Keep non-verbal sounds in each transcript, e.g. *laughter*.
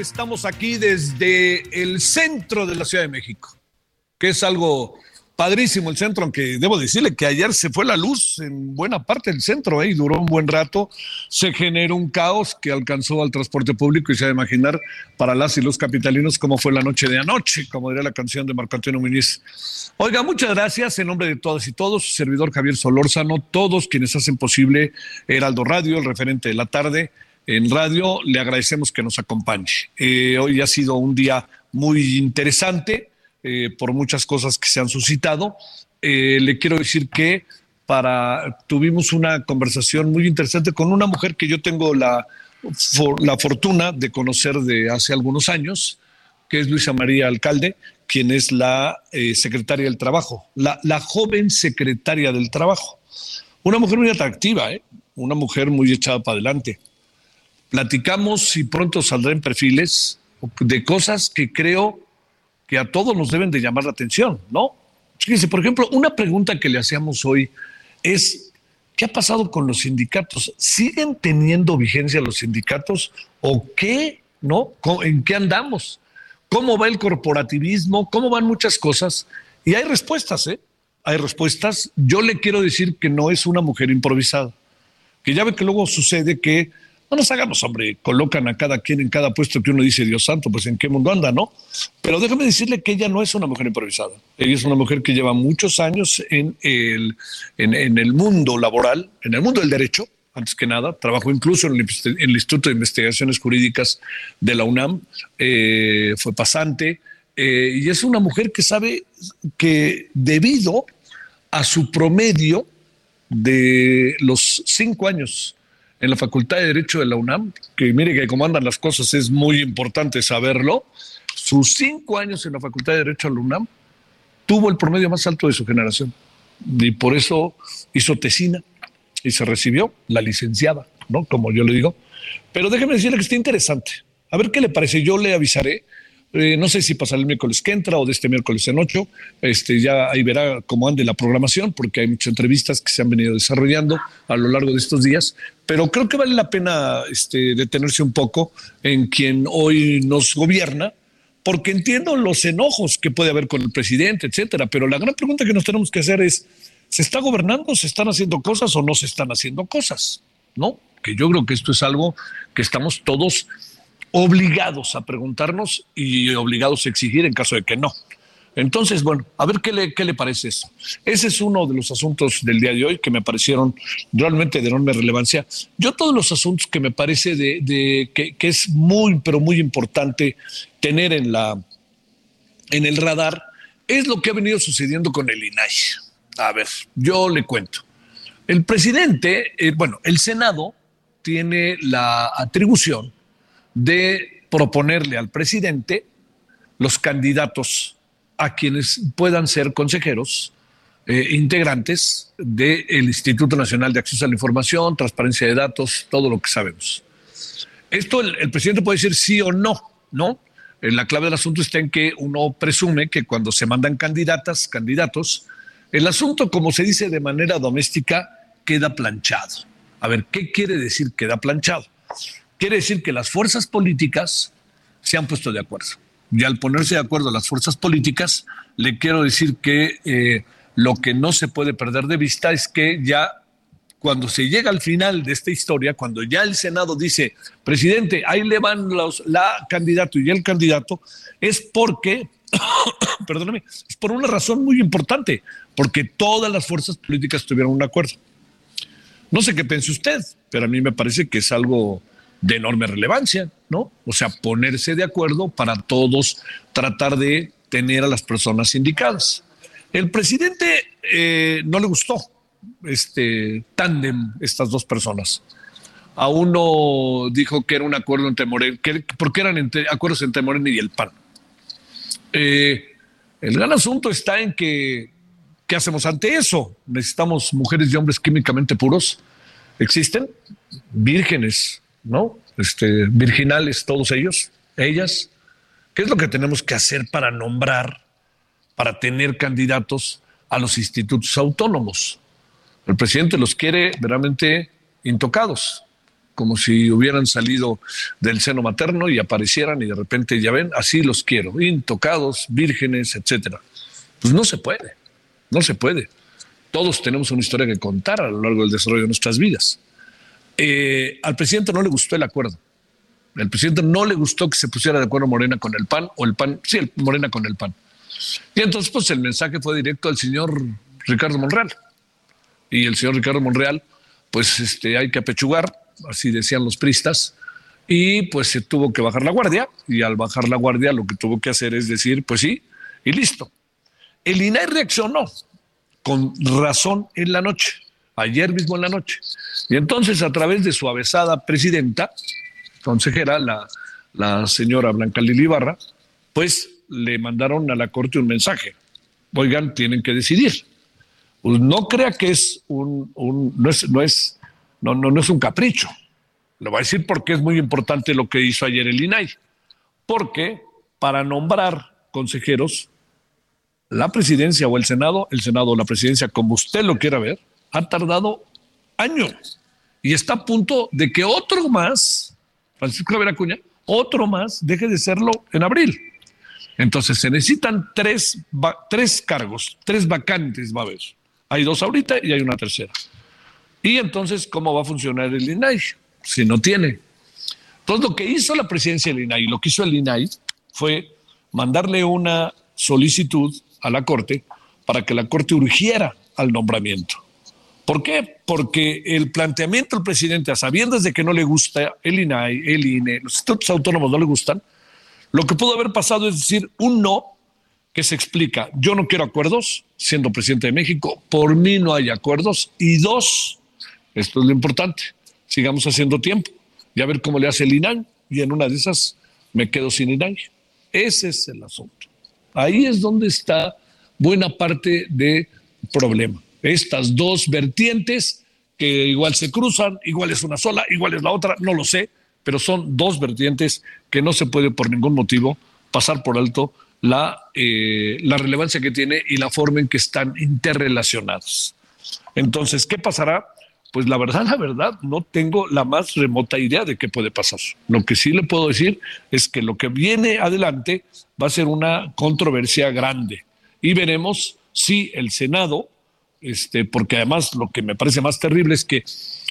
Estamos aquí desde el centro de la Ciudad de México, que es algo padrísimo el centro, aunque debo decirle que ayer se fue la luz en buena parte del centro ¿eh? y duró un buen rato, se generó un caos que alcanzó al transporte público y se va a imaginar para las y los capitalinos cómo fue la noche de anoche, como diría la canción de Marco Antonio Muñiz. Oiga, muchas gracias en nombre de todas y todos, servidor Javier Solórzano, todos quienes hacen posible Heraldo Radio, el referente de la tarde en radio. Le agradecemos que nos acompañe. Eh, hoy ha sido un día muy interesante eh, por muchas cosas que se han suscitado. Eh, le quiero decir que para tuvimos una conversación muy interesante con una mujer que yo tengo la, for- la fortuna de conocer de hace algunos años, que es Luisa María Alcalde, quien es la secretaria del Trabajo, la, la joven secretaria del Trabajo. Una mujer muy atractiva, ¿eh? una mujer muy echada para adelante platicamos y pronto saldrá en perfiles de cosas que creo que a todos nos deben de llamar la atención, ¿no? Fíjense, por ejemplo, una pregunta que le hacíamos hoy es, ¿qué ha pasado con los sindicatos? ¿Siguen teniendo vigencia los sindicatos o qué, no? ¿Cómo- ¿En qué andamos? ¿Cómo va el corporativismo? ¿Cómo van muchas cosas? Y hay respuestas, ¿eh? Hay respuestas. Yo le quiero decir que no es una mujer improvisada que ya ve que luego sucede que no nos hagamos, hombre, colocan a cada quien en cada puesto que uno dice, Dios santo, pues en qué mundo anda, ¿no? Pero déjame decirle que ella no es una mujer improvisada. Ella es una mujer que lleva muchos años en el, en, el mundo laboral, en el mundo del derecho, antes que nada. Trabajó incluso en el, en el Instituto de Investigaciones Jurídicas de la UNAM, eh, fue pasante, eh, y es una mujer que sabe que debido a su promedio, de los cinco años en la Facultad de Derecho de la UNAM, que mire que como andan las cosas es muy importante saberlo, sus cinco años en la Facultad de Derecho de la UNAM tuvo el promedio más alto de su generación. Y por eso hizo tesina y se recibió la licenciada, ¿no? Como yo le digo. Pero déjeme decirle que está interesante. A ver qué le parece. Yo le avisaré. Eh, no sé si pasará el miércoles que entra o de este miércoles en ocho. Este, ya ahí verá cómo ande la programación, porque hay muchas entrevistas que se han venido desarrollando a lo largo de estos días. Pero creo que vale la pena este, detenerse un poco en quien hoy nos gobierna, porque entiendo los enojos que puede haber con el presidente, etcétera. Pero la gran pregunta que nos tenemos que hacer es: ¿se está gobernando? ¿Se están haciendo cosas o no se están haciendo cosas? ¿No? Que yo creo que esto es algo que estamos todos obligados a preguntarnos y obligados a exigir en caso de que no. Entonces, bueno, a ver qué le, qué le parece eso. Ese es uno de los asuntos del día de hoy que me parecieron realmente de enorme relevancia. Yo todos los asuntos que me parece de, que, que, es muy, pero muy importante tener en, la, en el radar es lo que ha venido sucediendo con el INAI. A ver, yo le cuento. El presidente, eh, bueno, el Senado tiene la atribución de proponerle al presidente los candidatos a quienes puedan ser consejeros eh, integrantes del Instituto Nacional de Acceso a la Información, Transparencia de Datos, todo lo que sabemos. Esto el, presidente puede decir sí o no, ¿no? Eh, la clave del asunto está en que uno presume que cuando se mandan candidatas, candidatos, el asunto, como se dice de manera doméstica, queda planchado. A ver, ¿qué quiere decir queda planchado? Quiere decir que las fuerzas políticas se han puesto de acuerdo y al ponerse de acuerdo las fuerzas políticas, le quiero decir que eh, lo que no se puede perder de vista es que ya cuando se llega al final de esta historia, cuando ya el Senado dice, presidente, ahí le van los, la candidato y el candidato, es porque, *coughs* perdóneme, es por una razón muy importante, porque todas las fuerzas políticas tuvieron un acuerdo. No sé qué piense usted, pero a mí me parece que es algo de enorme relevancia, ¿no? O sea, ponerse de acuerdo para todos tratar de tener a las personas indicadas. El presidente eh, no le gustó este tándem, estas dos personas. A uno dijo que era un acuerdo entre Morena, que, porque eran acuerdos entre Morena y el PAN. Eh, el gran asunto está en que, ¿qué hacemos ante eso? Necesitamos mujeres y hombres químicamente puros. ¿Existen? Vírgenes, ¿no? Este, virginales todos ellos, ellas. ¿Qué es lo que tenemos que hacer para nombrar, para tener candidatos a los institutos autónomos? El presidente los quiere verdaderamente intocados, como si hubieran salido del seno materno y aparecieran y de repente ya ven, así los quiero, intocados, vírgenes, etcétera. Pues no se puede, no se puede. Todos tenemos una historia que contar a lo largo del desarrollo de nuestras vidas. Eh, al presidente no le gustó el acuerdo. El presidente no le gustó que se pusiera de acuerdo Morena con el PAN o el PAN, sí, el Morena con el PAN. Y entonces, pues el mensaje fue directo al señor Ricardo Monreal. Y el señor Ricardo Monreal, pues este, hay que apechugar, así decían los pristas, y pues se tuvo que bajar la guardia. Y al bajar la guardia, lo que tuvo que hacer es decir, pues sí, y listo. El INAI reaccionó con razón en la noche ayer mismo en la noche. Y entonces, a través de su avesada presidenta, consejera, la, la señora Blanca Lili Barra, pues le mandaron a la Corte un mensaje. Oigan, tienen que decidir. Pues no crea que es un, no es, no es, no, no, no es un capricho. Lo voy a decir porque es muy importante lo que hizo ayer el INAI. Porque para nombrar consejeros, la presidencia o el Senado, el Senado o la presidencia, como usted lo quiera ver, ha tardado años y está a punto de que otro más, Francisco Javier Acuña, otro más deje de serlo en abril. Entonces se necesitan tres, tres cargos, tres vacantes va a haber. Hay dos ahorita y hay una tercera. Y entonces, ¿cómo va a funcionar el INAI si no tiene? Entonces, lo que hizo la presidencia del INAI, lo que hizo el INAI fue mandarle una solicitud a la Corte para que la Corte urgiera al nombramiento. ¿Por qué? Porque el planteamiento del presidente, a sabiendas de que no le gusta el INAI, el INE, los institutos autónomos no le gustan, lo que pudo haber pasado es decir un no que se explica, yo no quiero acuerdos, siendo presidente de México, por mí no hay acuerdos, y dos, esto es lo importante, sigamos haciendo tiempo y a ver cómo le hace el INAI, y en una de esas me quedo sin INAI. Ese es el asunto. Ahí es donde está buena parte del problema estas dos vertientes que igual se cruzan, igual es una sola, igual es la otra, no lo sé, pero son dos vertientes que no se puede por ningún motivo pasar por alto la, eh, la relevancia que tiene y la forma en que están interrelacionadas. Entonces, ¿qué pasará? Pues la verdad, la verdad, no tengo la más remota idea de qué puede pasar. Lo que sí le puedo decir es que lo que viene adelante va a ser una controversia grande y veremos si el Senado este, porque además lo que me parece más terrible es que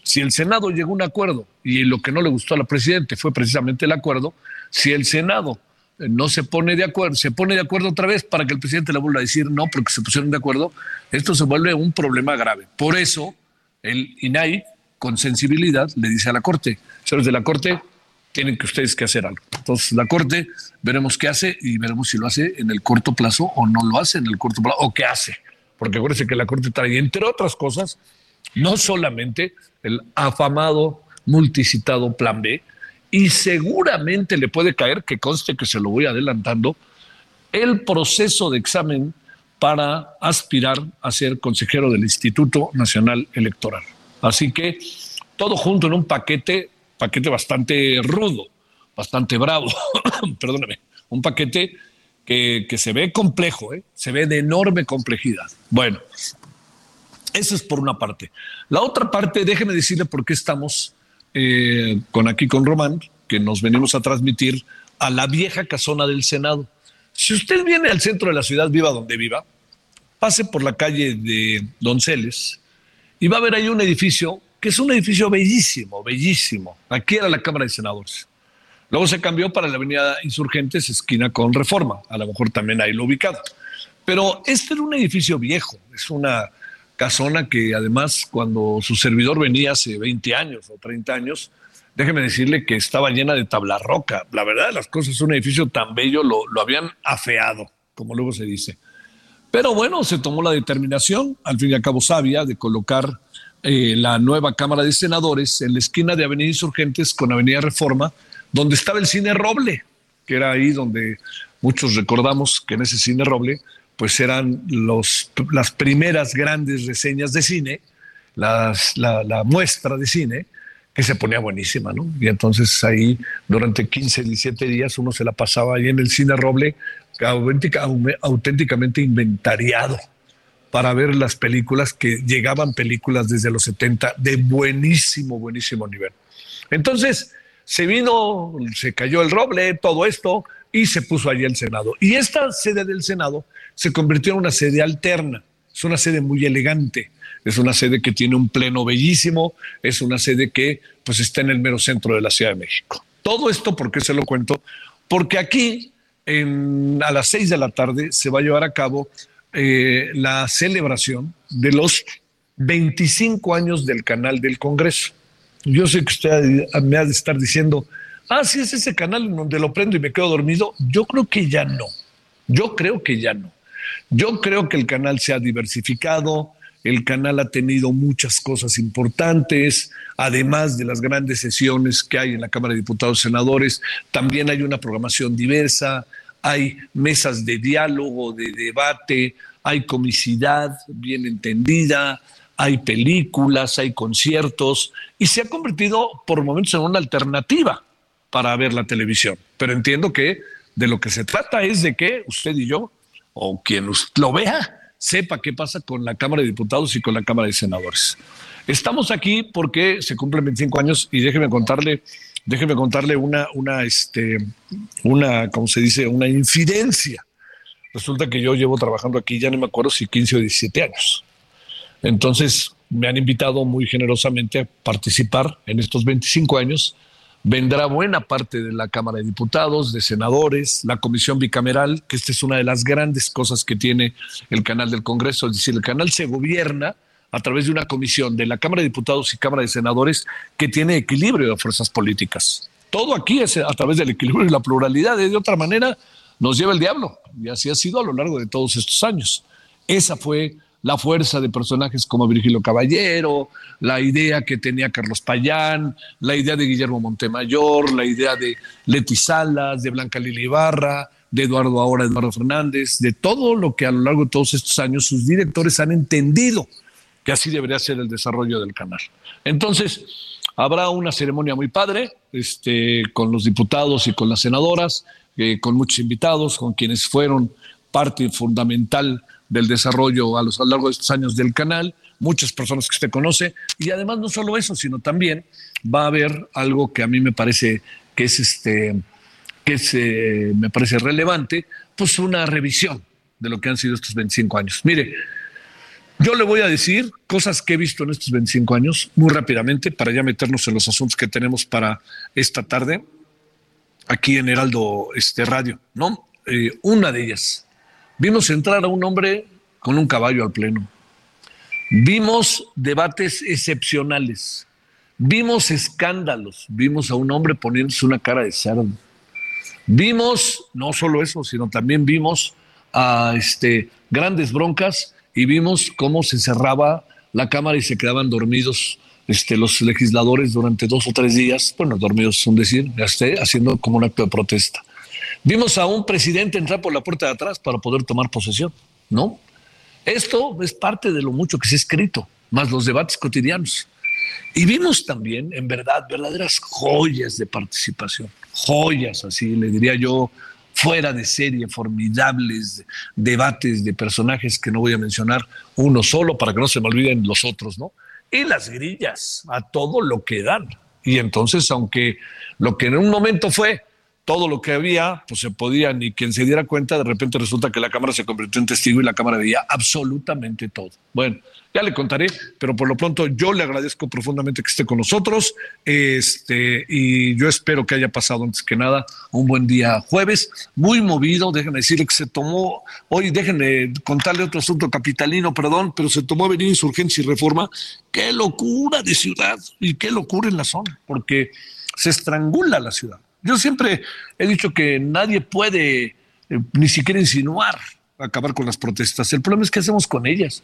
si el Senado llegó a un acuerdo y lo que no le gustó a la presidente fue precisamente el acuerdo, si el Senado no se pone de acuerdo, se pone de acuerdo otra vez para que el presidente le vuelva a decir no porque se pusieron de acuerdo, esto se vuelve un problema grave. Por eso el INAI, con sensibilidad, le dice a la Corte, señores de la Corte, tienen que ustedes que hacer algo. Entonces la Corte veremos qué hace y veremos si lo hace en el corto plazo o no lo hace en el corto plazo o qué hace. Porque acuérdense que la Corte trae, entre otras cosas, no solamente el afamado, multicitado Plan B, y seguramente le puede caer, que conste que se lo voy adelantando, el proceso de examen para aspirar a ser consejero del Instituto Nacional Electoral. Así que todo junto en un paquete, paquete bastante rudo, bastante bravo, *coughs* perdóname, un paquete que, se ve complejo, ¿eh? se ve de enorme complejidad. Bueno, eso es por una parte. La otra parte, déjeme decirle por qué estamos eh, con aquí con Román, que nos venimos a transmitir a la vieja casona del Senado. Si usted viene al centro de la ciudad, viva donde viva, pase por la calle de Donceles y va a ver ahí un edificio que es un edificio bellísimo, bellísimo. Aquí era la Cámara de Senadores. Luego se cambió para la Avenida Insurgentes, esquina con Reforma. A lo mejor también ahí lo ubicado. Pero este era un edificio viejo, es una casona que además cuando su servidor venía hace 20 años o 30 años, déjeme decirle que estaba llena de tabla roca. La verdad las cosas, un edificio tan bello lo, habían afeado, como luego se dice. Pero bueno, se tomó la determinación, al fin y al cabo sabia, de colocar eh, la nueva Cámara de Senadores en la esquina de Avenida Insurgentes con Avenida Reforma, donde estaba el cine Roble, que era ahí donde muchos recordamos que en ese cine Roble pues eran los, las primeras grandes reseñas de cine, las, la, muestra de cine, que se ponía buenísima, ¿no? Y entonces ahí durante 15, 17 días uno se la pasaba ahí en el cine Roble auténticamente inventariado para ver las películas que llegaban películas desde los 70 de buenísimo, buenísimo nivel. Entonces se vino, se cayó el roble, todo esto, y se puso allí el Senado. Y esta sede del Senado se convirtió en una sede alterna. Es una sede muy elegante, es una sede que tiene un pleno bellísimo, es una sede que pues está en el mero centro de la Ciudad de México. Todo esto, ¿por qué se lo cuento? Porque aquí a las seis de la tarde se va a llevar a cabo eh, la celebración de los 25 años del canal del Congreso. Yo sé que usted me ha de estar diciendo, ah, sí es ese canal en donde lo prendo y me quedo dormido. Yo creo que ya no. Yo creo que ya no. Yo creo que el canal se ha diversificado, el canal ha tenido muchas cosas importantes, además de las grandes sesiones que hay en la Cámara de Diputados y Senadores, también hay una programación diversa, hay mesas de diálogo, de debate, hay comicidad bien entendida, hay películas, hay conciertos, y se ha convertido por momentos en una alternativa para ver la televisión. Pero entiendo que de lo que se trata es de que usted y yo, o quien lo vea, sepa qué pasa con la Cámara de Diputados y con la Cámara de Senadores. Estamos aquí porque se cumplen 25 años y déjeme contarle, déjeme contarle una, una, este, una, ¿cómo se dice? Una infidencia. Resulta que yo llevo trabajando aquí, ya no me acuerdo si 15 o 17 años. Entonces me han invitado muy generosamente a participar en estos 25 años vendrá buena parte de la Cámara de Diputados, de senadores, la comisión bicameral, que esta es una de las grandes cosas que tiene el canal del Congreso, es decir, el canal se gobierna a través de una comisión de la Cámara de Diputados y Cámara de Senadores que tiene equilibrio de fuerzas políticas. Todo aquí es a través del equilibrio y la pluralidad, de otra manera nos lleva el diablo, y así ha sido a lo largo de todos estos años. Esa fue la fuerza de personajes como Virgilio Caballero, la idea que tenía Carlos Payán, la idea de Guillermo Montemayor, la idea de Leti Salas, de Blanca Lili Barra, de Eduardo ahora Eduardo Fernández, de todo lo que a lo largo de todos estos años sus directores han entendido que así debería ser el desarrollo del canal. Entonces, habrá una ceremonia muy padre este, con los diputados y con las senadoras, eh, con muchos invitados, con quienes fueron parte fundamental del desarrollo a, lo largo de estos años del canal, muchas personas que usted conoce, y además no solo eso, sino también va a haber algo que a mí me parece que es este que eh, me parece relevante, pues una revisión de lo que han sido estos 25 años. Mire, Yo le voy a decir cosas que he visto en estos 25 años, muy rápidamente, para ya meternos en los asuntos que tenemos para esta tarde, aquí en Heraldo este, Radio, ¿no? Eh, una de ellas. Vimos entrar a un hombre con un caballo al pleno. Vimos debates excepcionales. Vimos escándalos. Vimos a un hombre poniéndose una cara de cerdo. Vimos, no solo eso, sino también vimos a este, grandes broncas y vimos cómo se cerraba la Cámara y se quedaban dormidos este, los legisladores durante dos o tres días, bueno, dormidos son decir, haciendo como un acto de protesta. Vimos a un presidente entrar por la puerta de atrás para poder tomar posesión, ¿no? Esto es parte de lo mucho que se ha escrito, más los debates cotidianos. Y vimos también, en verdad, verdaderas joyas de participación, joyas, así le diría yo, fuera de serie, formidables debates de personajes que no voy a mencionar uno solo para que no se me olviden los otros, ¿no? Y las grillas, a todo lo que dan. Y entonces, aunque lo que en un momento fue todo lo que había, pues se podía, ni quien se diera cuenta, de repente resulta que la cámara se convirtió en testigo y la cámara veía absolutamente todo. Bueno, ya le contaré, pero por lo pronto yo le agradezco profundamente que esté con nosotros, este, y yo espero que haya pasado antes que nada un buen día jueves, muy movido, déjenme decirle que se tomó, hoy déjenme contarle otro asunto capitalino, perdón, pero se tomó venir insurgencia y reforma, qué locura de ciudad y qué locura en la zona, porque se estrangula la ciudad yo siempre he dicho que nadie puede eh, ni siquiera insinuar acabar con las protestas. El problema es qué hacemos con ellas.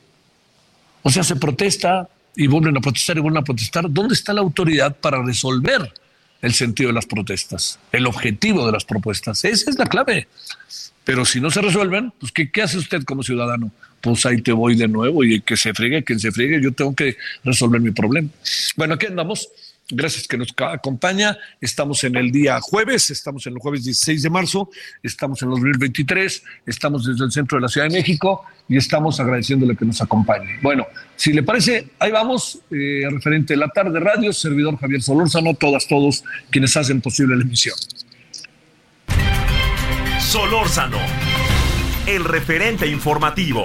O sea, se protesta y vuelven a protestar y vuelven a protestar. ¿Dónde está la autoridad para resolver el sentido de las protestas, el objetivo de las propuestas? Esa es la clave. Pero si no se resuelven, pues ¿qué, qué hace usted como ciudadano? Pues ahí te voy de nuevo y que se friegue, que se friegue, yo tengo que resolver mi problema. Bueno, aquí andamos. Gracias que nos acompaña. Estamos en el día jueves, estamos en el jueves 16 de marzo, estamos en 2023, estamos desde el centro de la Ciudad de México y estamos agradeciéndole que nos acompañe. Bueno, si le parece, ahí vamos, eh, referente a la tarde radio, servidor Javier Solórzano, todas, todos quienes hacen posible la emisión. Solórzano, el referente informativo.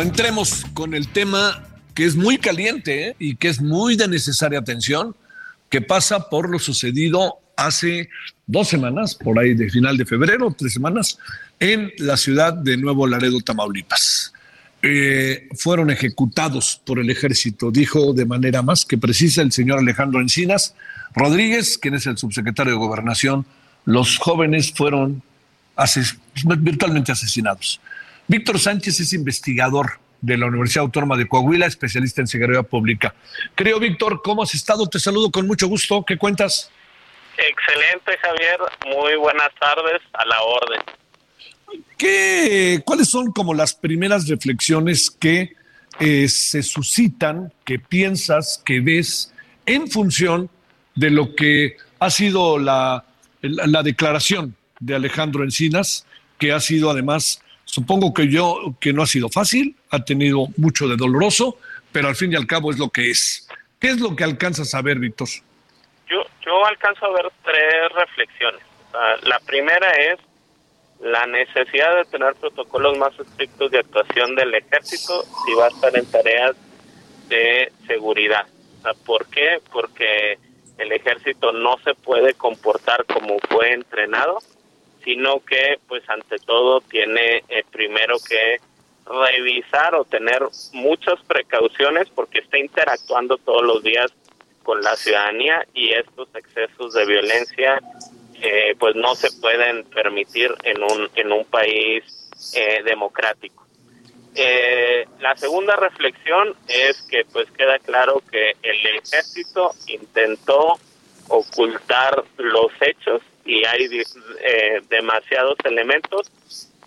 Entremos con el tema que es muy caliente ¿eh? y que es muy de necesaria atención, que pasa por lo sucedido hace dos semanas, por ahí de final de febrero, tres semanas, en la ciudad de Nuevo Laredo, Tamaulipas. Eh, fueron ejecutados por el ejército, dijo de manera más que precisa el señor Alejandro Encinas Rodríguez, quien es el subsecretario de Gobernación. Los jóvenes fueron virtualmente asesinados. Víctor Sánchez es investigador de la Universidad Autónoma de Coahuila, especialista en seguridad pública. Creo, Víctor, ¿cómo has estado? Te saludo con mucho gusto. ¿Qué cuentas? Excelente, Javier. Muy buenas tardes. A la orden. ¿Qué, ¿Cuáles son como las primeras reflexiones que eh, se suscitan, que piensas, que ves en función de lo que ha sido la, la declaración de Alejandro Encinas, que ha sido además Supongo que yo, que no ha sido fácil, ha tenido mucho de doloroso, pero al fin y al cabo es lo que es. ¿Qué es lo que alcanzas a ver, Víctor? Yo, yo alcanzo a ver tres reflexiones. la primera es la necesidad de tener protocolos más estrictos de actuación del ejército si va a estar en tareas de seguridad. ¿Por qué? Porque el ejército no se puede comportar como fue entrenado sino que pues ante todo tiene eh, primero que revisar o tener muchas precauciones porque está interactuando todos los días con la ciudadanía y estos excesos de violencia eh, pues no se pueden permitir en un en un país eh, democrático. la segunda reflexión es que pues queda claro que el ejército intentó ocultar los hechos y hay eh, demasiados elementos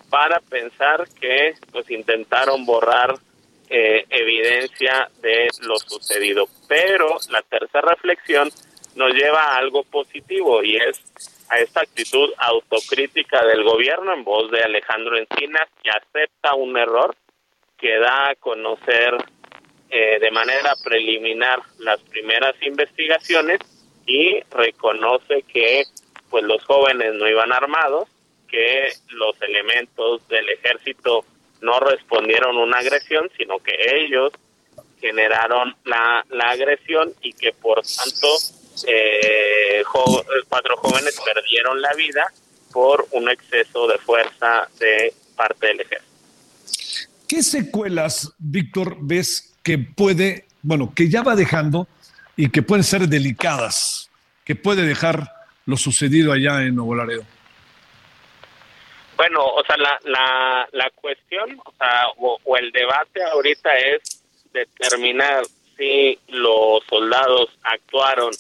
para pensar que pues intentaron borrar eh, evidencia de lo sucedido. Pero la tercera reflexión nos lleva a algo positivo y es a esta actitud autocrítica del gobierno en voz de Alejandro Encinas, que acepta un error, que da a conocer eh, de manera preliminar las primeras investigaciones y reconoce que pues los jóvenes no iban armados, que los elementos del ejército no respondieron una agresión, sino que ellos generaron la, la agresión y que por tanto eh, cuatro jóvenes perdieron la vida por un exceso de fuerza de parte del ejército. ¿Qué secuelas, Víctor, ves que puede, bueno, que ya va dejando y que pueden ser delicadas, que puede dejar lo sucedido allá en Nuevo Laredo? Bueno, o sea, la, la, la cuestión o, sea, o, el debate ahorita es determinar si los soldados actuaron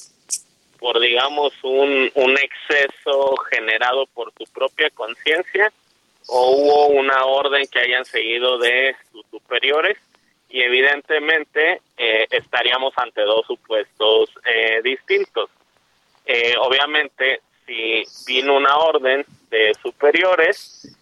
por, digamos, un, un exceso generado por su propia conciencia o hubo una orden que hayan seguido de sus superiores y evidentemente eh, estaríamos ante dos supuestos eh, distintos. Eh, obviamente, si vino una orden de superiores,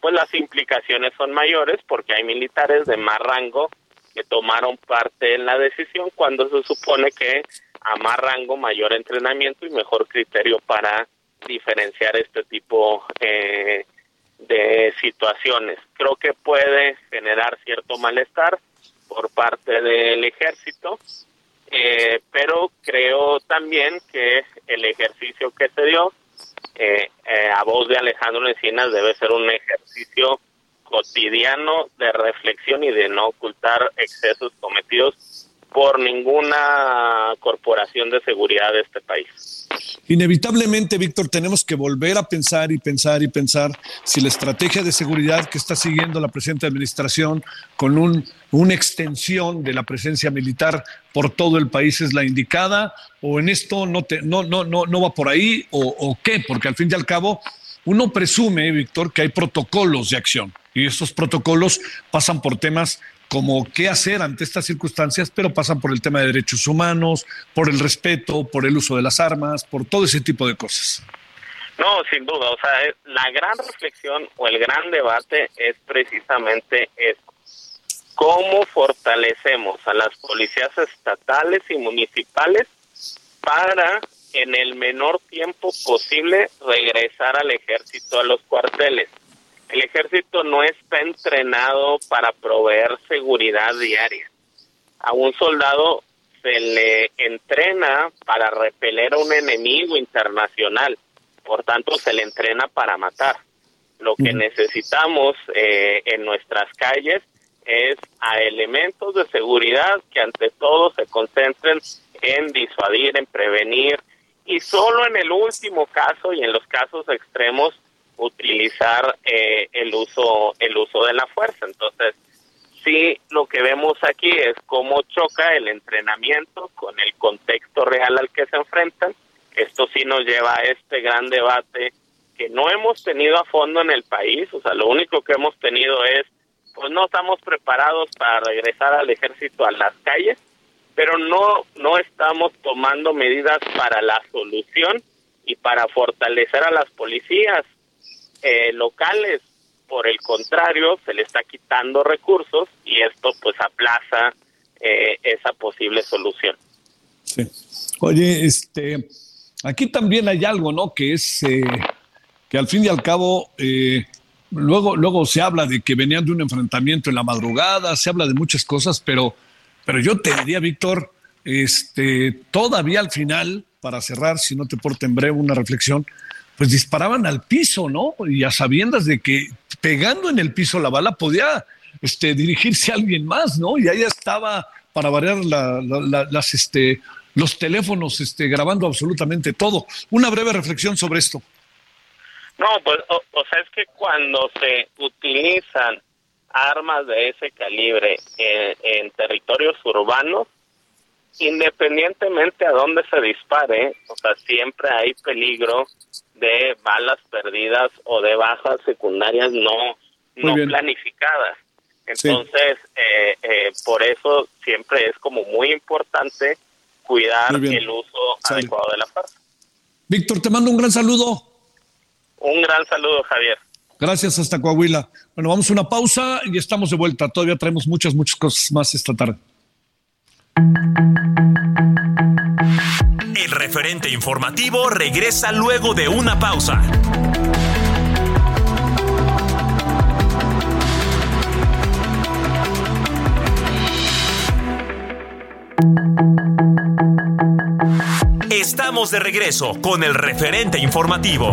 pues las implicaciones son mayores porque hay militares de más rango que tomaron parte en la decisión cuando se supone que a más rango, mayor entrenamiento y mejor criterio para diferenciar este tipo eh, de situaciones. Creo que puede generar cierto malestar por parte del ejército, eh, pero creo también que el ejercicio que se dio eh, a voz de Alejandro Encinas debe ser un ejercicio cotidiano de reflexión y de no ocultar excesos cometidos por ninguna corporación de seguridad de este país. Inevitablemente, Víctor, tenemos que volver a pensar y pensar y pensar si la estrategia de seguridad que está siguiendo la presente administración con un, una extensión de la presencia militar por todo el país es la indicada o en esto no, te, no, no, no, no va por ahí o, o qué, porque al fin y al cabo uno presume, Víctor, que hay protocolos de acción y estos protocolos pasan por temas como qué hacer ante estas circunstancias, pero pasan por el tema de derechos humanos, por el respeto, por el uso de las armas, por todo ese tipo de cosas. No, sin duda, o sea, la gran reflexión o el gran debate es precisamente eso. ¿Cómo fortalecemos a las policías estatales y municipales para en el menor tiempo posible regresar al ejército a los cuarteles? El ejército no está entrenado para proveer seguridad diaria. A un soldado se le entrena para repeler a un enemigo internacional, por tanto se le entrena para matar. Lo que necesitamos eh, en nuestras calles es a elementos de seguridad que ante todo se concentren en disuadir, en prevenir y solo en el último caso y en los casos extremos utilizar eh, el uso el uso de la fuerza. Entonces sí lo que vemos aquí es cómo choca el entrenamiento con el contexto real al que se enfrentan. Esto sí nos lleva a este gran debate que no hemos tenido a fondo en el país. O sea lo único que hemos tenido es pues no estamos preparados para regresar al ejército a las calles pero no no estamos tomando medidas para la solución y para fortalecer a las policías eh, locales. Por el contrario, se le está quitando recursos y esto pues aplaza eh, esa posible solución. Sí. Oye, este, aquí también hay algo, ¿no? Que es eh, que al fin y al cabo, luego, luego se habla de que venían de un enfrentamiento en la madrugada, se habla de muchas cosas, pero, pero yo te diría, Víctor, este, todavía al final, para cerrar, si no te porte en breve una reflexión, pues disparaban al piso, ¿no? Y a sabiendas de que pegando en el piso la bala podía este, dirigirse a alguien más, ¿no? Y ahí estaba para variar las, este, los teléfonos este, grabando absolutamente todo. Una breve reflexión sobre esto. No, pues, o, sea, es que cuando se utilizan armas de ese calibre en territorios urbanos, independientemente a dónde se dispare, o sea, siempre hay peligro de balas perdidas o de bajas secundarias no, no planificadas. Entonces, eh, eh, por eso siempre es como muy importante cuidar el uso adecuado de la fuerza. Víctor, te mando un gran saludo. Un gran saludo, Javier. Gracias hasta Coahuila. Bueno, vamos a una pausa y estamos de vuelta. Todavía traemos muchas, muchas cosas más esta tarde. El referente informativo regresa luego de una pausa. Estamos de regreso con el referente informativo.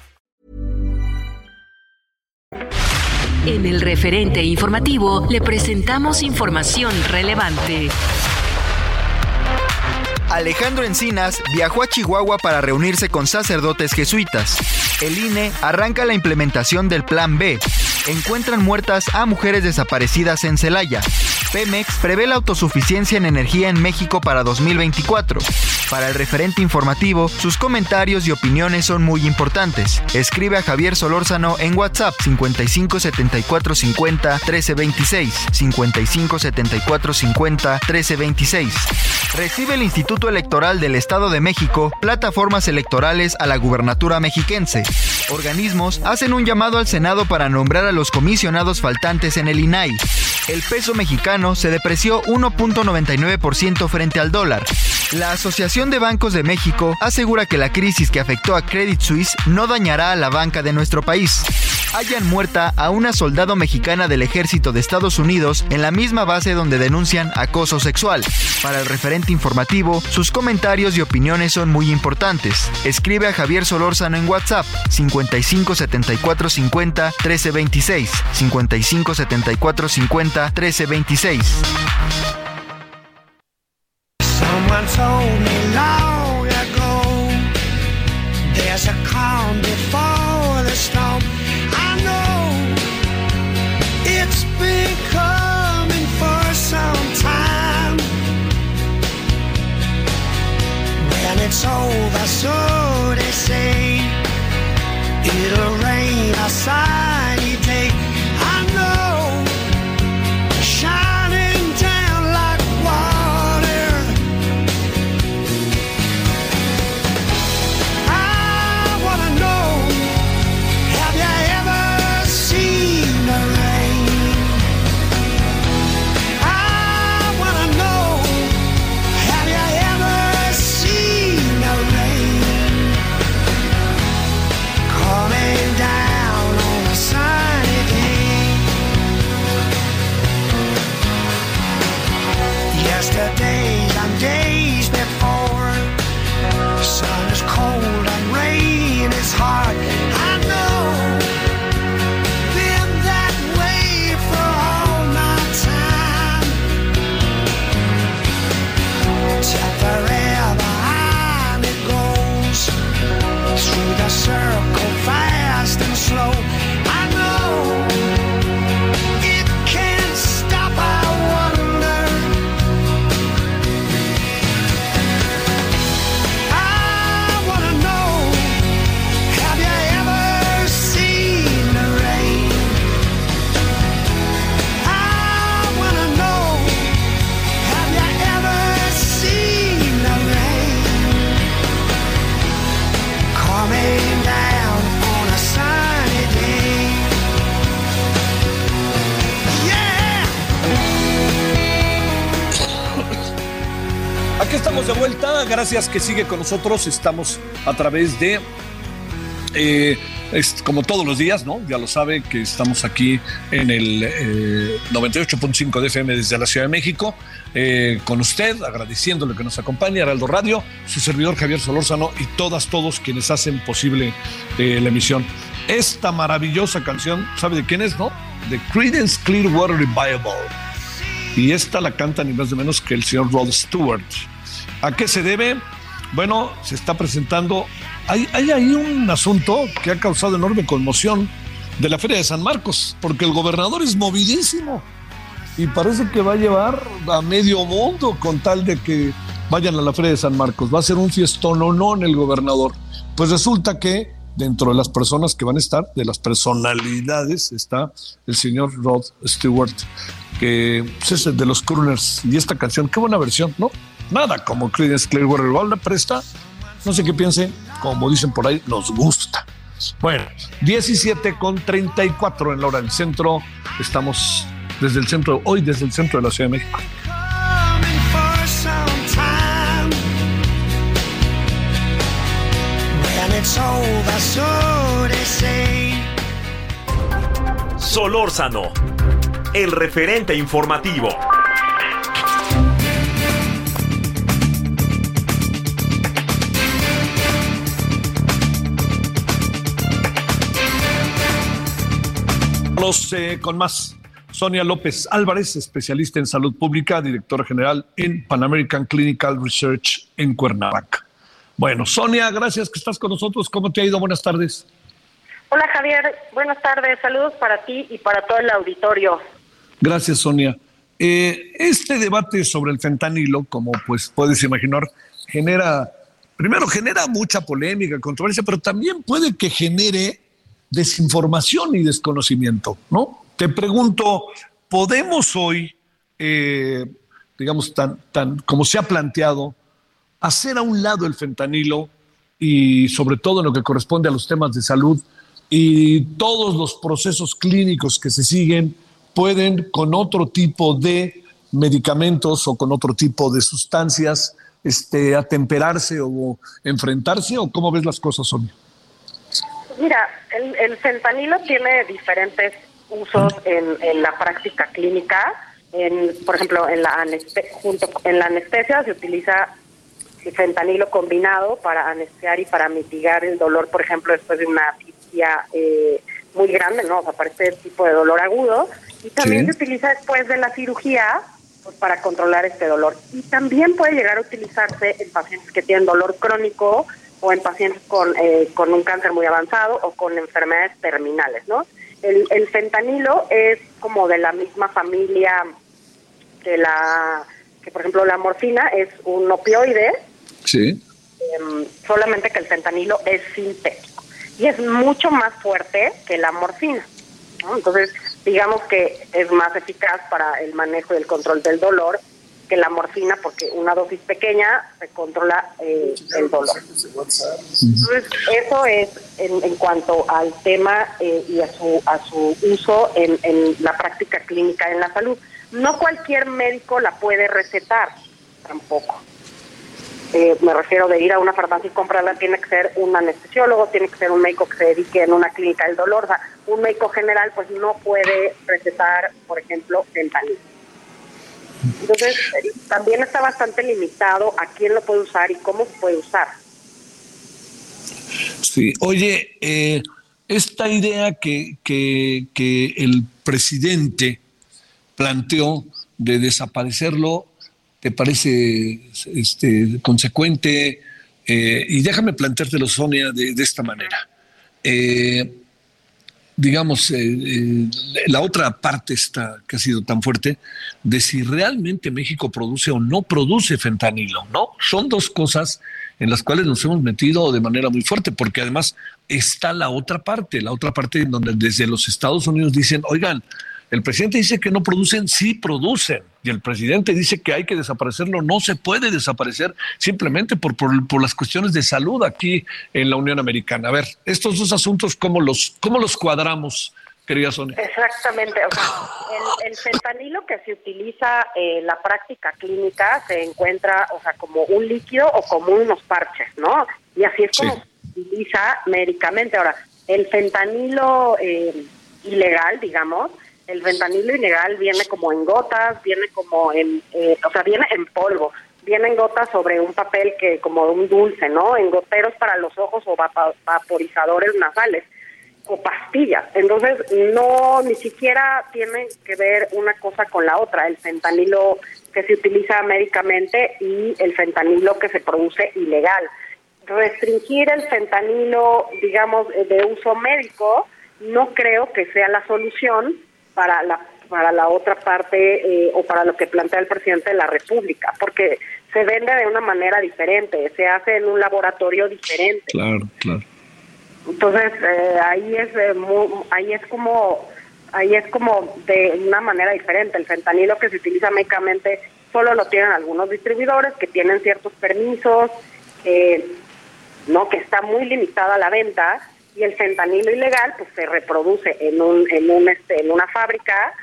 En el referente informativo le presentamos información relevante. Alejandro Encinas viajó a Chihuahua para reunirse con sacerdotes jesuitas. El INE arranca la implementación del Plan B. Encuentran muertas a mujeres desaparecidas en Celaya. Pemex prevé la autosuficiencia en energía en México para 2024. Para el referente informativo, sus comentarios y opiniones son muy importantes. Escribe a Javier Solórzano en WhatsApp 55 74 50 13 26. 55 74 50 13 26. Recibe el Instituto Electoral del Estado de México plataformas electorales a la gubernatura mexiquense. Organismos hacen un llamado al Senado para nombrar a los comisionados faltantes en el INAI. El peso mexicano se depreció 1.99% frente al dólar. La Asociación de Bancos de México asegura que la crisis que afectó a Credit Suisse no dañará a la banca de nuestro país. Hayan muerta a una soldado mexicana del ejército de Estados Unidos en la misma base donde denuncian acoso sexual. Para el referente informativo, sus comentarios y opiniones son muy importantes. Escribe a Javier Solórzano en WhatsApp 55 74 50 13 26 55 74 50 13 26. Gracias que sigue con nosotros. Estamos a través de, eh, como todos los días, ¿no? Ya lo sabe que estamos aquí en el eh, 98.5 de FM desde la Ciudad de México. eh, con usted, agradeciéndole que nos acompañe, Heraldo Radio, su servidor Javier Solórzano y todas, todos quienes hacen posible eh, la emisión. esta maravillosa canción, ¿sabe de quién es, no? De Creedence Clearwater Revival. Y esta la canta ni más ni menos que el señor Rod Stewart. ¿A qué se debe? Bueno, se está presentando. Hay, hay ahí un asunto que ha causado enorme conmoción de la Feria de San Marcos, porque el gobernador es movidísimo y parece que va a llevar a medio mundo con tal de que vayan a la Feria de San Marcos. Va a ser un fiestón o no en el gobernador. Pues resulta que dentro de las personas que van a estar, de las personalidades, está el señor Rod Stewart, que pues, es el de los crooners. Y esta canción, qué buena versión, ¿no? Nada como Creedence Clearwater Revival, presta, no sé qué piense, como dicen por ahí, nos gusta. Bueno, 17 con 34 en la hora del centro. Estamos desde el centro, hoy desde el centro de la Ciudad de México. Solórzano, el referente informativo. Eh, con más. Sonia López Álvarez, especialista en salud pública, directora general en Pan American Clinical Research en Cuernavaca. Bueno, Sonia, gracias que estás con nosotros. ¿Cómo te ha ido? Buenas tardes. Hola Javier, buenas tardes. Saludos para ti y para todo el auditorio. Gracias, Sonia. Eh, este debate sobre el fentanilo, como pues puedes imaginar, genera, primero genera mucha polémica, controversia, pero también puede que genere desinformación y desconocimiento, ¿no? Te pregunto, ¿podemos hoy, eh, digamos, tan, tan como se ha planteado, hacer a un lado el fentanilo y sobre todo en lo que corresponde a los temas de salud y todos los procesos clínicos que se siguen pueden con otro tipo de medicamentos o con otro tipo de sustancias este, atemperarse o enfrentarse o cómo ves las cosas, Sonia? Mira, el, el fentanilo tiene diferentes usos en, la práctica clínica. En, por ejemplo, en la, junto, en la anestesia se utiliza fentanilo combinado para anestesiar y para mitigar el dolor, por ejemplo, después de una cirugía eh, muy grande, ¿no? O sea, para este tipo de dolor agudo. Y también se utiliza después de la cirugía pues, para controlar este dolor. Y también puede llegar a utilizarse en pacientes que tienen dolor crónico o en pacientes con, eh, con un cáncer muy avanzado o con enfermedades terminales, ¿no? El, fentanilo es como de la misma familia que la, que por ejemplo la morfina es un opioide. Sí. Em, solamente que el fentanilo es sintético y es mucho más fuerte que la morfina. Entonces, digamos que es más eficaz para el manejo y el control del dolor que la morfina porque una dosis pequeña se controla eh, el dolor. Entonces, eso es en, en cuanto al tema eh, y a su, a su uso en, la práctica clínica en la salud. No cualquier médico la puede recetar, tampoco. Eh, me refiero de ir a una farmacia y comprarla, tiene que ser un anestesiólogo, tiene que ser un médico que se dedique en una clínica del dolor. O sea, un médico general pues no puede recetar, por ejemplo, fentanilo. Entonces, también está bastante limitado a quién lo puede usar y cómo puede usar. Sí, oye, eh, esta idea que, que, que, el presidente planteó de desaparecerlo, ¿te parece este, consecuente? Eh, y déjame planteártelo, Sonia, de, de esta manera. Eh, digamos, eh, eh, la otra parte está, que ha sido tan fuerte, de si realmente México produce o no produce fentanilo, ¿no? Son dos cosas en las cuales nos hemos metido de manera muy fuerte, porque además está la otra parte, la otra parte en donde desde los Estados Unidos dicen, oigan, el presidente dice que no producen, sí producen. Y el presidente dice que hay que desaparecerlo. No se puede desaparecer simplemente por, por, las cuestiones de salud aquí en la Unión Americana. A ver, estos dos asuntos, ¿cómo los, cómo los cuadramos? Querida Sonia. Exactamente. el, fentanilo que se utiliza en la práctica clínica se encuentra, o sea, como un líquido o como unos parches, ¿no? Y así es como se utiliza médicamente. Ahora, el fentanilo eh, ilegal, digamos, el fentanilo ilegal viene como en gotas, viene como en, eh, o sea, viene en polvo, viene en gotas sobre un papel que como un dulce, ¿no? En goteros para los ojos o vaporizadores nasales. o pastillas. Entonces, no, ni siquiera tiene que ver una cosa con la otra. El fentanilo que se utiliza médicamente y el fentanilo que se produce ilegal. Restringir el fentanilo, digamos, de uso médico, no creo que sea la solución para la para la otra parte eh, o para lo que plantea el presidente de la República, porque se vende de una manera diferente, se hace en un laboratorio diferente. Claro, claro. Entonces eh, ahí es eh, ahí es como ahí es como de una manera diferente. El fentanilo que se utiliza médicamente solo lo tienen algunos distribuidores que tienen ciertos permisos, no que está muy limitada la venta y el fentanilo ilegal pues se reproduce en un en un este en una fábrica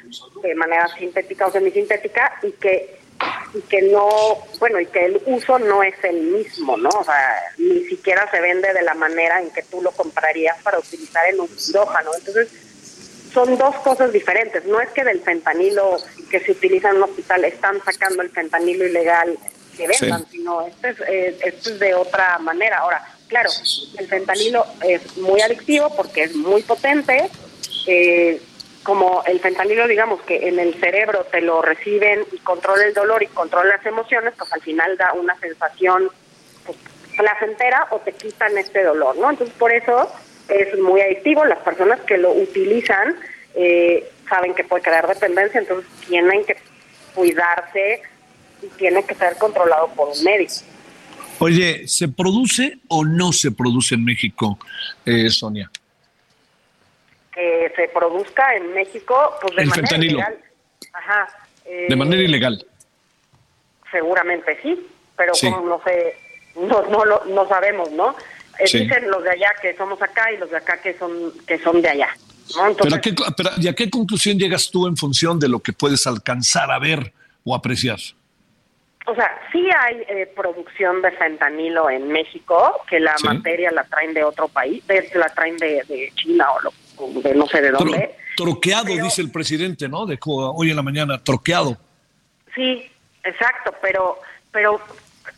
de manera sintética o semisintética y que y que no bueno y que el uso no es el mismo no o sea ni siquiera se vende de la manera en que tú lo comprarías para utilizar en un quirófano entonces son dos cosas diferentes. No es que del fentanilo que se utiliza en un hospital están sacando el fentanilo ilegal que vendan sino esto es, eh, esto es de otra manera. Ahora Claro, el fentanilo es muy adictivo porque es muy potente. Eh, como el fentanilo, digamos que en el cerebro te lo reciben y controla el dolor y controla las emociones, pues al final da una sensación pues, placentera o te quitan este dolor, ¿no? Entonces por eso es muy adictivo. Las personas que lo utilizan eh, saben que puede crear dependencia, entonces tienen que cuidarse y tienen que ser controlado por un médico. Oye, ¿se produce o no se produce en México, eh, Sonia? Que se produzca en México, pues de manera ilegal. Ajá. de manera eh, ilegal. Seguramente sí, pero como no sé, no, no, lo, no sabemos, ¿no? Eh, dicen los de allá que somos acá y los de acá que son que son de allá. ¿Pero, a qué, pero ¿Y a qué conclusión llegas tú en función de lo que puedes alcanzar a ver o apreciar? O sea, sí hay eh, producción de fentanilo en México, que la materia la traen de otro país, la traen de, China o, de no sé de dónde. troqueado, dice el presidente, ¿no? De hoy en la mañana, troqueado. Sí, exacto, pero, pero,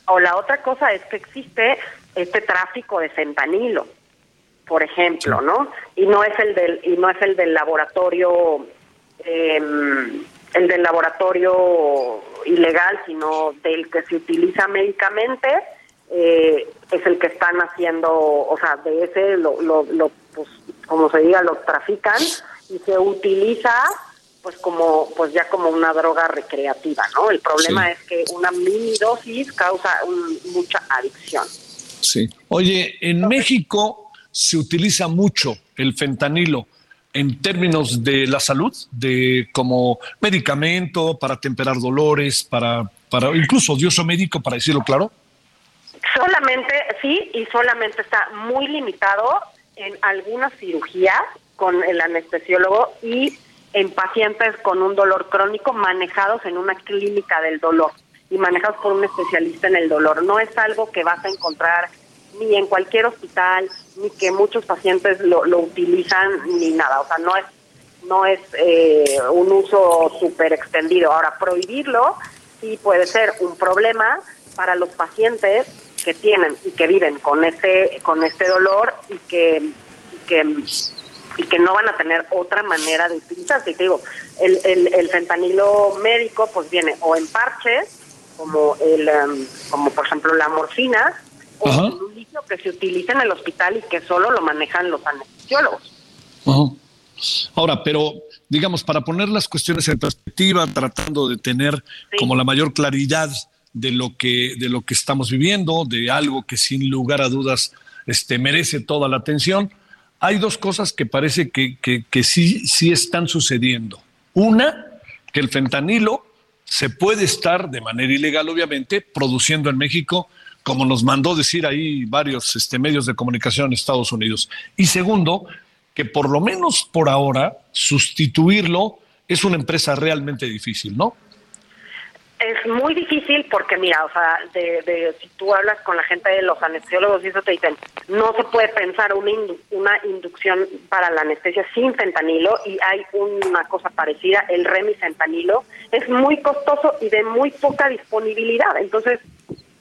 o la otra cosa es que existe este tráfico de fentanilo, por ejemplo, ¿no? Y no es el del, y no es el del laboratorio, eh, el del laboratorio ilegal, sino del que se utiliza médicamente, eh, es el que están haciendo, o sea, de ese, lo, lo, pues, como se diga, lo trafican y se utiliza pues como pues ya como una droga recreativa, ¿no? El problema es que una mini dosis causa mucha adicción. Sí. Oye, en México se utiliza mucho el fentanilo en términos de la salud, de como medicamento para temperar dolores, para, para incluso de uso médico, para decirlo claro? Solamente, sí, y solamente está muy limitado en algunas cirugías con el anestesiólogo y en pacientes con un dolor crónico manejados en una clínica del dolor y manejados por un especialista en el dolor. No es algo que vas a encontrar ni en cualquier hospital, ni que muchos pacientes lo, lo utilizan, ni nada. O sea, no es, no es eh, un uso súper extendido. Ahora, prohibirlo sí puede ser un problema para los pacientes que tienen y que viven con este, con este dolor y que, y que y que no van a tener otra manera de utilizarse. Y te digo, el, el, el fentanilo médico pues viene o en parches, como el em, como por ejemplo la morfina, o un litio que se utiliza en el hospital y que solo lo manejan los anestesiólogos. Ahora, pero digamos, para poner las cuestiones en perspectiva, tratando de tener como la mayor claridad de lo que de lo que estamos viviendo, de algo que sin lugar a dudas este, merece toda la atención, hay dos cosas que parece que, que, que sí, sí están sucediendo. Una, que el fentanilo se puede estar, de manera ilegal obviamente, produciendo en México como nos mandó decir ahí varios este, medios de comunicación en Estados Unidos. Y segundo, que por lo menos por ahora sustituirlo es una empresa realmente difícil, ¿no? Es muy difícil porque, mira, o sea, de, si tú hablas con la gente de los anestesiólogos y eso te dicen, no se puede pensar una, una inducción para la anestesia sin fentanilo y hay una cosa parecida, el remifentanilo, es muy costoso y de muy poca disponibilidad. Entonces,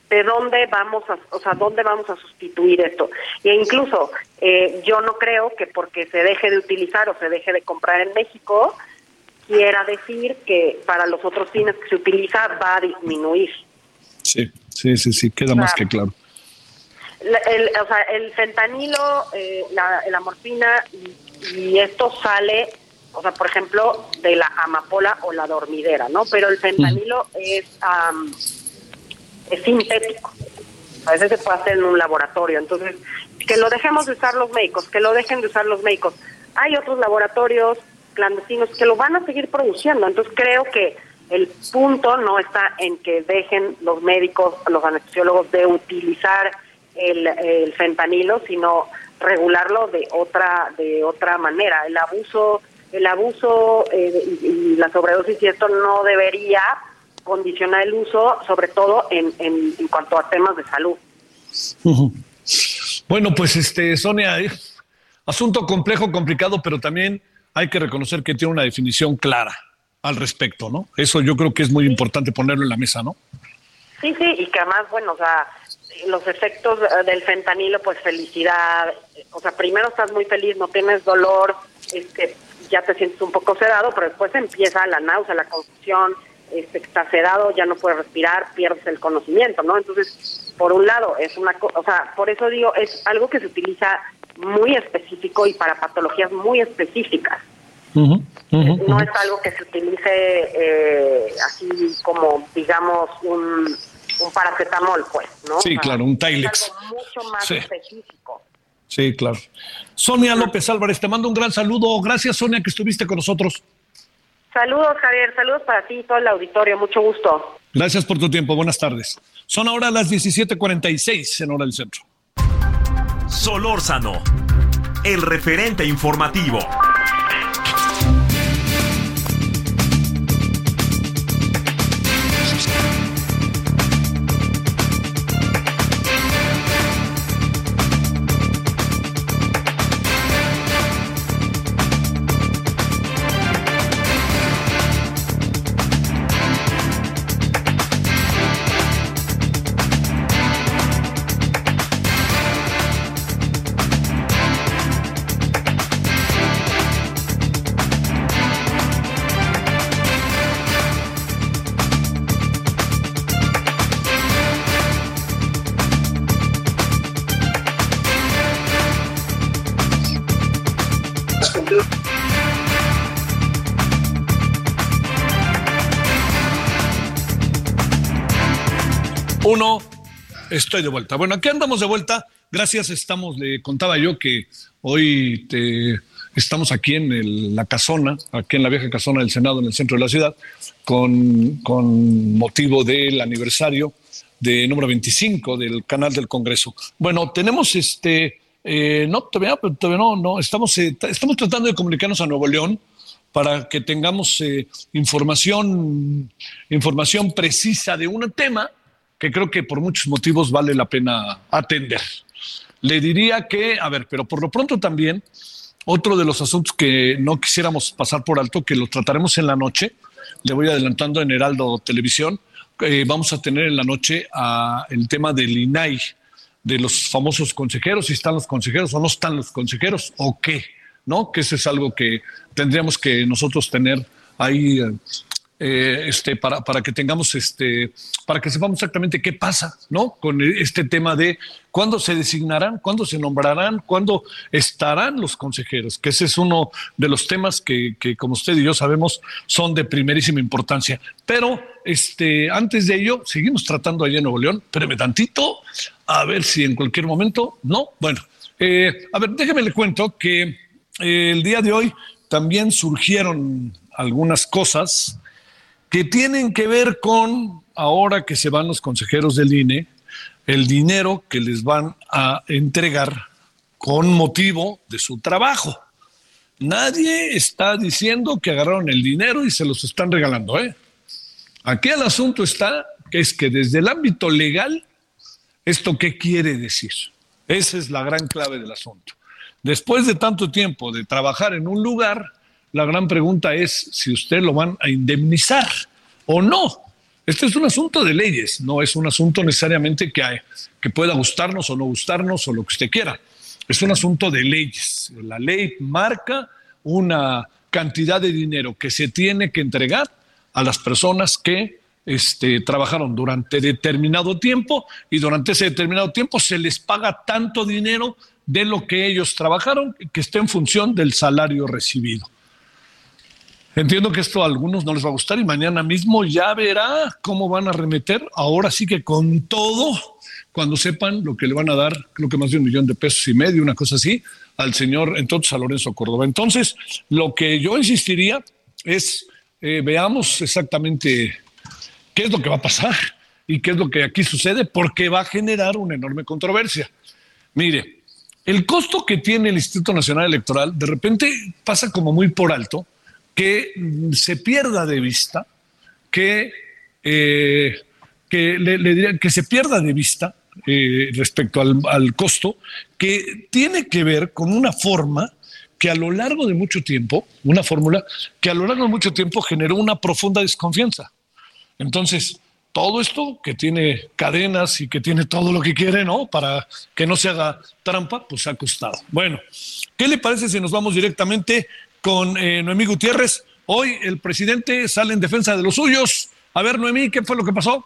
de dónde vamos a, o sea, dónde vamos a sustituir esto. E incluso eh, yo no creo que porque se deje de utilizar o se deje de comprar en México quiera decir que para los otros fines que se utiliza va a disminuir. Sí, sí, sí, sí, queda más que claro. el, o sea, el fentanilo, eh, la, la morfina y, y esto sale, o sea, por ejemplo, de la amapola o la dormidera, ¿no? Pero el fentanilo es, am, es sintético. A veces se puede hacer en un laboratorio. Entonces, que lo dejemos de usar los médicos, que lo dejen de usar los médicos. Hay otros laboratorios clandestinos que lo van a seguir produciendo. Entonces, creo que el punto no está en que dejen los médicos, los anestesiólogos de utilizar el, fentanilo, sino regularlo de otra de otra manera. El abuso el abuso eh, y, y la sobredosis y esto no debería condicionar el uso, sobre todo en, en, en cuanto a temas de salud. Bueno, pues este, Sonia, eh, asunto complejo, complicado, pero también hay que reconocer que tiene una definición clara al respecto, ¿no? Eso yo creo que es muy importante ponerlo en la mesa, ¿no? Sí, sí, y que además, bueno, o sea, los efectos eh, del fentanilo, pues felicidad, eh, o sea, primero estás muy feliz, no tienes dolor, este, ya te sientes un poco sedado, pero después empieza la náusea, la confusión, este, sedado, ya no puedes respirar, pierdes el conocimiento, ¿no? Entonces, por un lado, es una cosa, o sea, por eso digo, es algo que se utiliza muy específico y para patologías muy específicas. Ujú, No es algo que se utilice eh, así como, digamos, un, un paracetamol, pues, ¿no? Sí, O sea, claro, un es Tylex. algo mucho más Sí. específico. Sí, claro. Sonia López Álvarez, te mando un gran saludo. Gracias, Sonia, que estuviste con nosotros. Saludos, Javier, saludos para ti y todo el auditorio, mucho gusto. Gracias por tu tiempo. Buenas tardes. Son ahora las 17:46 en hora del centro. Solórzano, el referente informativo. Estoy de vuelta. Bueno, aquí andamos de vuelta. Gracias, estamos, le contaba yo que hoy te- estamos aquí en la casona, aquí en la vieja casona del Senado, en el centro de la ciudad, con, con motivo del aniversario de número 25 del canal del Congreso. Bueno, tenemos este, eh, no, todavía, todavía no, no, estamos, eh, estamos tratando de comunicarnos a Nuevo León para que tengamos eh, información, información precisa de un tema que creo que por muchos motivos vale la pena atender. Le diría que, a ver, pero por lo pronto también, otro de los asuntos que no quisiéramos pasar por alto, que lo trataremos en la noche, le voy adelantando en Heraldo Televisión, eh, vamos a tener en la noche el tema del INAI, de los famosos consejeros, si están los consejeros o no están los consejeros, o qué, ¿no? Que eso es algo que tendríamos que nosotros tener ahí eh, este, para, para que tengamos, este, para que sepamos exactamente qué pasa, ¿no? Con este tema de cuándo se designarán, cuándo se nombrarán, cuándo estarán los consejeros, que ese es uno de los temas que, que como usted y yo sabemos, son de primerísima importancia. Pero, este, antes de ello, seguimos tratando allá en Nuevo León, espéreme tantito, a ver si en cualquier momento, no, bueno, eh, a ver, déjeme le cuento que eh, el día de hoy también surgieron algunas cosas que tienen que ver con, ahora que se van los consejeros del INE, el dinero que les van a entregar con motivo de su trabajo. Nadie está diciendo que agarraron el dinero y se los están regalando. ¿eh? Aquí el asunto está que es que desde el ámbito legal, ¿esto qué quiere decir? Esa es la gran clave del asunto. Después de tanto tiempo de trabajar en un lugar, la gran pregunta es si usted lo van a indemnizar o no. Este es un asunto de leyes, no es un asunto necesariamente que, hay, que pueda gustarnos o no gustarnos o lo que usted quiera. Es un asunto de leyes. La ley marca una cantidad de dinero que se tiene que entregar a las personas que este, trabajaron durante determinado tiempo y durante ese determinado tiempo se les paga tanto dinero de lo que ellos trabajaron que esté en función del salario recibido. Entiendo que esto a algunos no les va a gustar y mañana mismo ya verá cómo van a remeter, ahora sí que con todo, cuando sepan lo que le van a dar, creo que más de un millón de pesos y medio, una cosa así, al señor, entonces a Lorenzo Córdoba. Entonces, lo que yo insistiría es, eh, veamos exactamente qué es lo que va a pasar y qué es lo que aquí sucede, porque va a generar una enorme controversia. Mire, el costo que tiene el Instituto Nacional Electoral de repente pasa como muy por alto que se pierda de vista, que, eh, que, le, que se pierda de vista eh, respecto al, al, costo, que tiene que ver con una forma que a lo largo de mucho tiempo, una fórmula que a lo largo de mucho tiempo generó una profunda desconfianza. Entonces, todo esto que tiene cadenas y que tiene todo lo que quiere, ¿no? Para que no se haga trampa, pues ha costado. Bueno, ¿qué le parece si nos vamos directamente con eh, Noemí Gutiérrez. Hoy el presidente sale en defensa de los suyos. A ver, Noemí, ¿qué fue lo que pasó?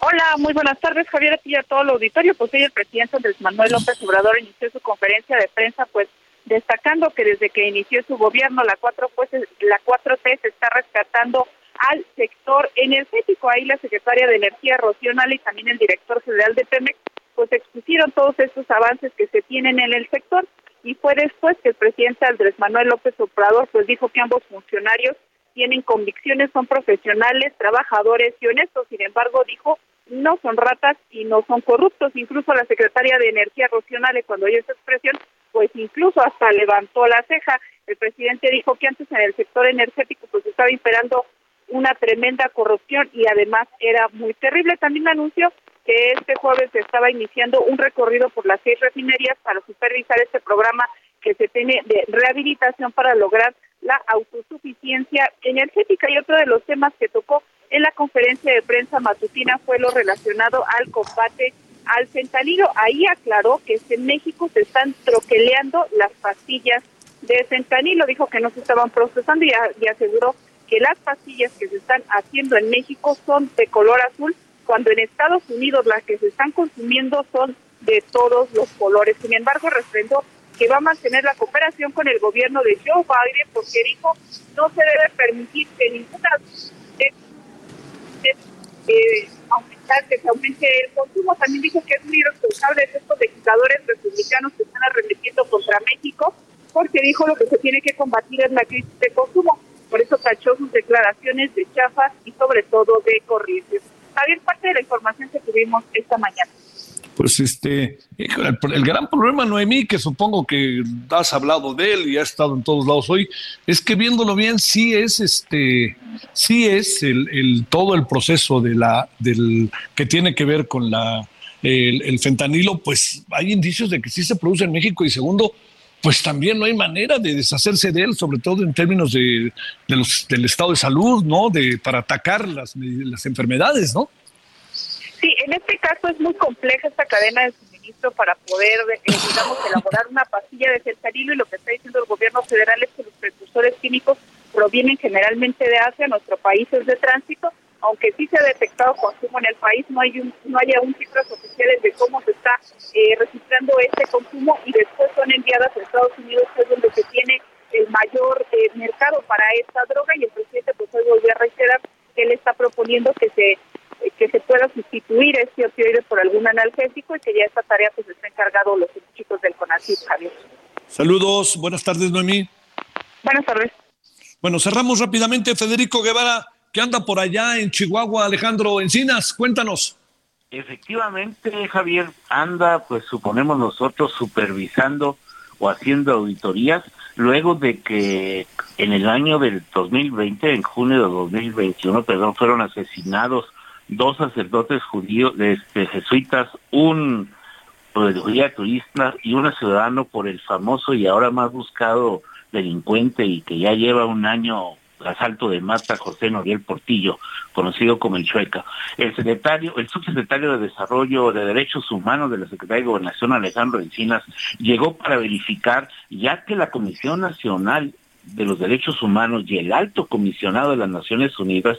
Hola, muy buenas tardes, Javier, y a todo el auditorio. Pues hoy el presidente Andrés Manuel López Obrador inició su conferencia de prensa, pues destacando que desde que inició su gobierno, la 4 pues, la 4T se está rescatando al sector energético. Ahí la secretaria de Energía, Rocío y también el director general de Pemex, pues expusieron todos estos avances que se tienen en el sector y fue después que el presidente Andrés Manuel López Obrador pues dijo que ambos funcionarios tienen convicciones, son profesionales, trabajadores y honestos. Sin embargo, dijo, no son ratas y no son corruptos. Incluso la secretaria de Energía Rocionale, cuando oyó esa expresión, pues incluso hasta levantó la ceja. El presidente dijo que antes en el sector energético pues estaba imperando una tremenda corrupción y además era muy terrible. También anunció que este jueves se estaba iniciando un recorrido por las seis refinerías para supervisar este programa que se tiene de rehabilitación para lograr la autosuficiencia energética. Y otro de los temas que tocó en la conferencia de prensa matutina fue lo relacionado al combate al fentanilo. Ahí aclaró que en México se están troqueleando las pastillas de fentanilo. Dijo que no se estaban procesando y, y aseguró que las pastillas que se están haciendo en México son de color azul cuando en Estados Unidos las que se están consumiendo son de todos los colores. Sin embargo, refrendó que va a mantener la cooperación con el gobierno de Joe Biden porque dijo no se debe permitir que ninguna eh, aumentar, que se aumente el consumo. También dijo que es muy irresponsable de estos legisladores republicanos que están arremetiendo contra México porque dijo lo que se tiene que combatir es la crisis de consumo. Por eso tachó sus declaraciones de chafas y sobre todo de corrientes. Javier, parte de la información que tuvimos esta mañana. Pues este, el, gran problema, Noemí, que supongo que has hablado de él y ha estado en todos lados hoy, es que viéndolo bien, sí es este, sí es el, todo el proceso de la, del que tiene que ver con la el, el, fentanilo, pues hay indicios de que sí se produce en México y segundo, pues también no hay manera de deshacerse de él, sobre todo en términos de, los, del estado de salud, ¿no? De, para atacar las, las enfermedades, ¿no? Sí, en este caso es muy compleja esta cadena de suministro para poder, eh, digamos, elaborar una pastilla de fentanilo y lo que está diciendo el gobierno federal es que los precursores químicos provienen generalmente de Asia, nuestro país es de tránsito, aunque sí se ha detectado consumo en el país, no hay un, no hay aún cifras oficiales de cómo se está eh, registrando este consumo y después son enviadas a Estados Unidos, que es donde se tiene el mayor eh, mercado para esta droga y el presidente pues hoy volvió a reiterar que él está proponiendo que se que se pueda sustituir este opioide por algún analgésico y que ya esta tarea pues está encargado los chicos del CONACYT, Javier. Saludos, buenas tardes Noemí. Buenas tardes. Bueno, cerramos rápidamente. Federico Guevara, que anda por allá en Chihuahua, Alejandro Encinas, cuéntanos. Efectivamente, Javier, anda, pues suponemos nosotros, supervisando o haciendo auditorías, luego de que en el año del 2020, en junio de 2021, perdón, fueron asesinados dos sacerdotes judíos, este, jesuitas, un guía turista y un ciudadano por el famoso y ahora más buscado delincuente y que ya lleva un año asalto de Mata José Noriel Portillo, conocido como el Chueca. El secretario, el subsecretario de Desarrollo de Derechos Humanos de la Secretaría de Gobernación, Alejandro Encinas, llegó para verificar, ya que la Comisión Nacional de los Derechos Humanos y el Alto Comisionado de las Naciones Unidas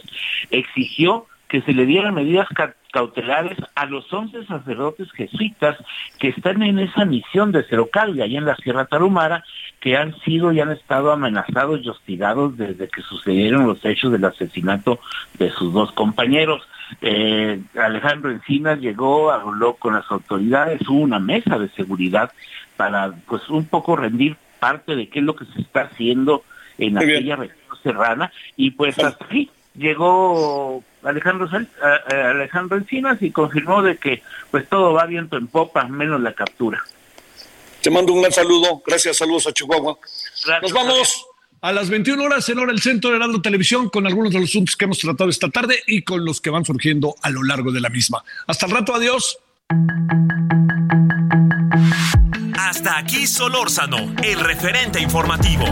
exigió que se le dieran medidas cautelares a los 11 sacerdotes jesuitas que están en esa misión de Cerocal, allá en la Sierra Tarumara, que han sido y han estado amenazados y hostigados desde que sucedieron los hechos del asesinato de sus dos compañeros. Eh, Alejandro Encinas llegó, habló con las autoridades, hubo una mesa de seguridad para pues un poco rendir parte de qué es lo que se está haciendo en aquella región serrana y pues hasta aquí. Llegó Alejandro Alejandro Encinas y confirmó de que pues todo va viento en popa menos la captura. Te mando un gran saludo, gracias, saludos a Chihuahua. Nos vamos a las 21 horas en hora el centro de Heraldo Televisión con algunos de los asuntos que hemos tratado esta tarde y con los que van surgiendo a lo largo de la misma. Hasta el rato, adiós. Hasta aquí Solórzano, el referente informativo.